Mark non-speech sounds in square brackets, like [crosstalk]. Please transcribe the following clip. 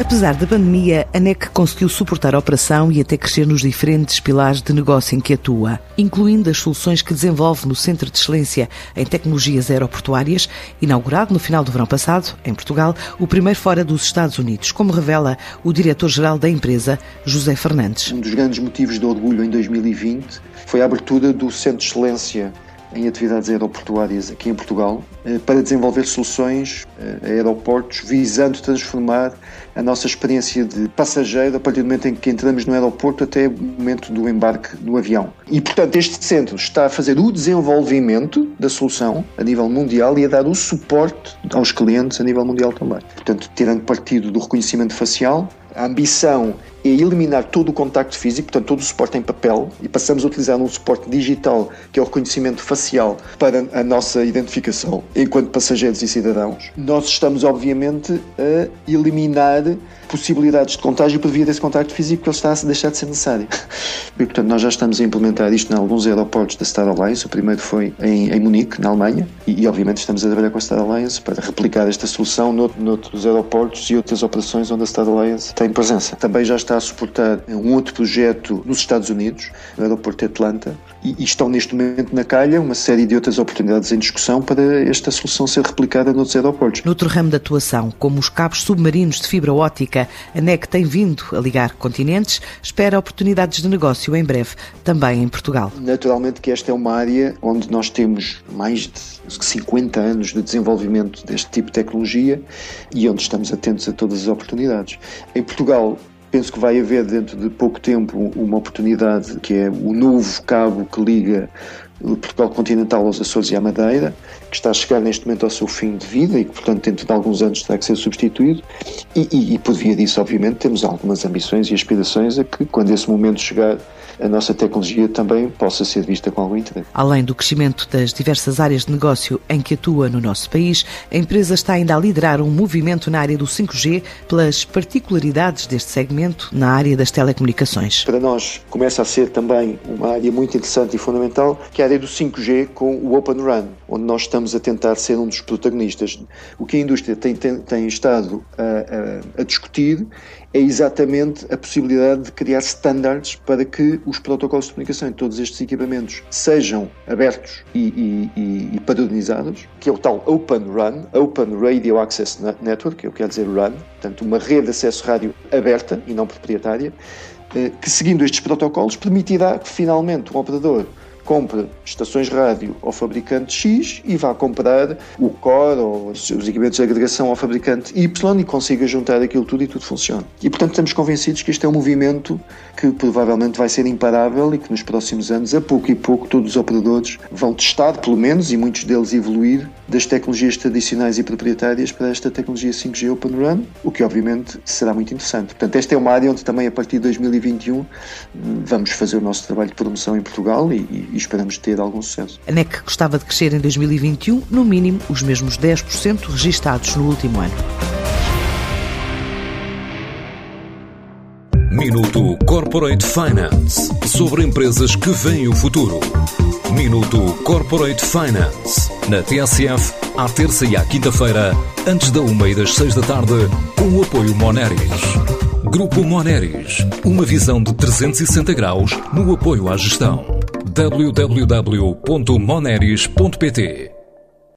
Apesar da pandemia, a NEC conseguiu suportar a operação e até crescer nos diferentes pilares de negócio em que atua, incluindo as soluções que desenvolve no Centro de Excelência em Tecnologias Aeroportuárias, inaugurado no final do verão passado, em Portugal, o primeiro fora dos Estados Unidos, como revela o diretor-geral da empresa, José Fernandes. Um dos grandes motivos de orgulho em 2020 foi a abertura do Centro de Excelência em atividades aeroportuárias aqui em Portugal eh, para desenvolver soluções eh, a aeroportos visando transformar a nossa experiência de passageiro a partir do momento em que entramos no aeroporto até o momento do embarque no avião. E, portanto, este centro está a fazer o desenvolvimento da solução a nível mundial e a dar o suporte aos clientes a nível mundial também. Portanto, tirando partido do reconhecimento facial, a ambição é eliminar todo o contacto físico, portanto, todo o suporte em papel, e passamos a utilizar um suporte digital, que é o reconhecimento facial, para a nossa identificação enquanto passageiros e cidadãos. Nós estamos, obviamente, a eliminar possibilidades de contágio por via desse contacto físico que ele está a deixar de ser necessário. [laughs] E, portanto, nós já estamos a implementar isto em alguns aeroportos da Star Alliance. O primeiro foi em, em Munique, na Alemanha, e, e, obviamente estamos a trabalhar com a Star Alliance para replicar esta solução noutros, noutros aeroportos e outras operações onde a Star Alliance tem presença. Também já está a suportar um outro projeto nos Estados Unidos, no aeroporto de Atlanta, e, e estão neste momento na calha uma série de outras oportunidades em discussão para esta solução ser replicada noutros aeroportos. Noutro ramo de atuação, como os cabos submarinos de fibra óptica, a NEC tem vindo a ligar continentes, espera oportunidades de negócio em breve, também em Portugal. Naturalmente que esta é uma área onde nós temos mais de 50 anos de desenvolvimento deste tipo de tecnologia e onde estamos atentos a todas as oportunidades. Em Portugal, Penso que vai haver dentro de pouco tempo uma oportunidade que é o novo cabo que liga Portugal continental aos Açores e à Madeira, que está a chegar neste momento ao seu fim de vida e que, portanto, dentro de alguns anos terá que ser substituído. E, e, e por via disso, obviamente, temos algumas ambições e aspirações a que, quando esse momento chegar, a nossa tecnologia também possa ser vista com algum interesse. Além do crescimento das diversas áreas de negócio em que atua no nosso país, a empresa está ainda a liderar um movimento na área do 5G pelas particularidades deste segmento na área das telecomunicações. Para nós, começa a ser também uma área muito interessante e fundamental, que é a do 5G com o Open Run, onde nós estamos a tentar ser um dos protagonistas. O que a indústria tem, tem, tem estado a, a, a discutir é exatamente a possibilidade de criar standards para que os protocolos de comunicação em todos estes equipamentos sejam abertos e, e, e padronizados, que é o tal Open RAN, Open Radio Access Network, eu quero dizer RAN, portanto uma rede de acesso rádio aberta e não proprietária, eh, que seguindo estes protocolos permitirá que finalmente o operador compre estações rádio ao fabricante X e vá comprar o core ou os equipamentos de agregação ao fabricante Y e consiga juntar aquilo tudo e tudo funciona. E portanto estamos convencidos que este é um movimento que provavelmente vai ser imparável e que nos próximos anos, a pouco e pouco, todos os operadores vão testar, pelo menos, e muitos deles evoluir das tecnologias tradicionais e proprietárias para esta tecnologia 5G Open Run, o que obviamente será muito interessante. Portanto, esta é uma área onde também a partir de 2021 vamos fazer o nosso trabalho de promoção em Portugal e, e esperamos ter algum sucesso. A NEC gostava de crescer em 2021, no mínimo os mesmos 10% registados no último ano. Minuto Corporate Finance sobre empresas que veem o futuro. Minuto Corporate Finance na TSF, à terça e à quinta-feira, antes da uma e das seis da tarde, com o apoio Moneris. Grupo Moneris, uma visão de 360 graus no apoio à gestão. www.moneris.pt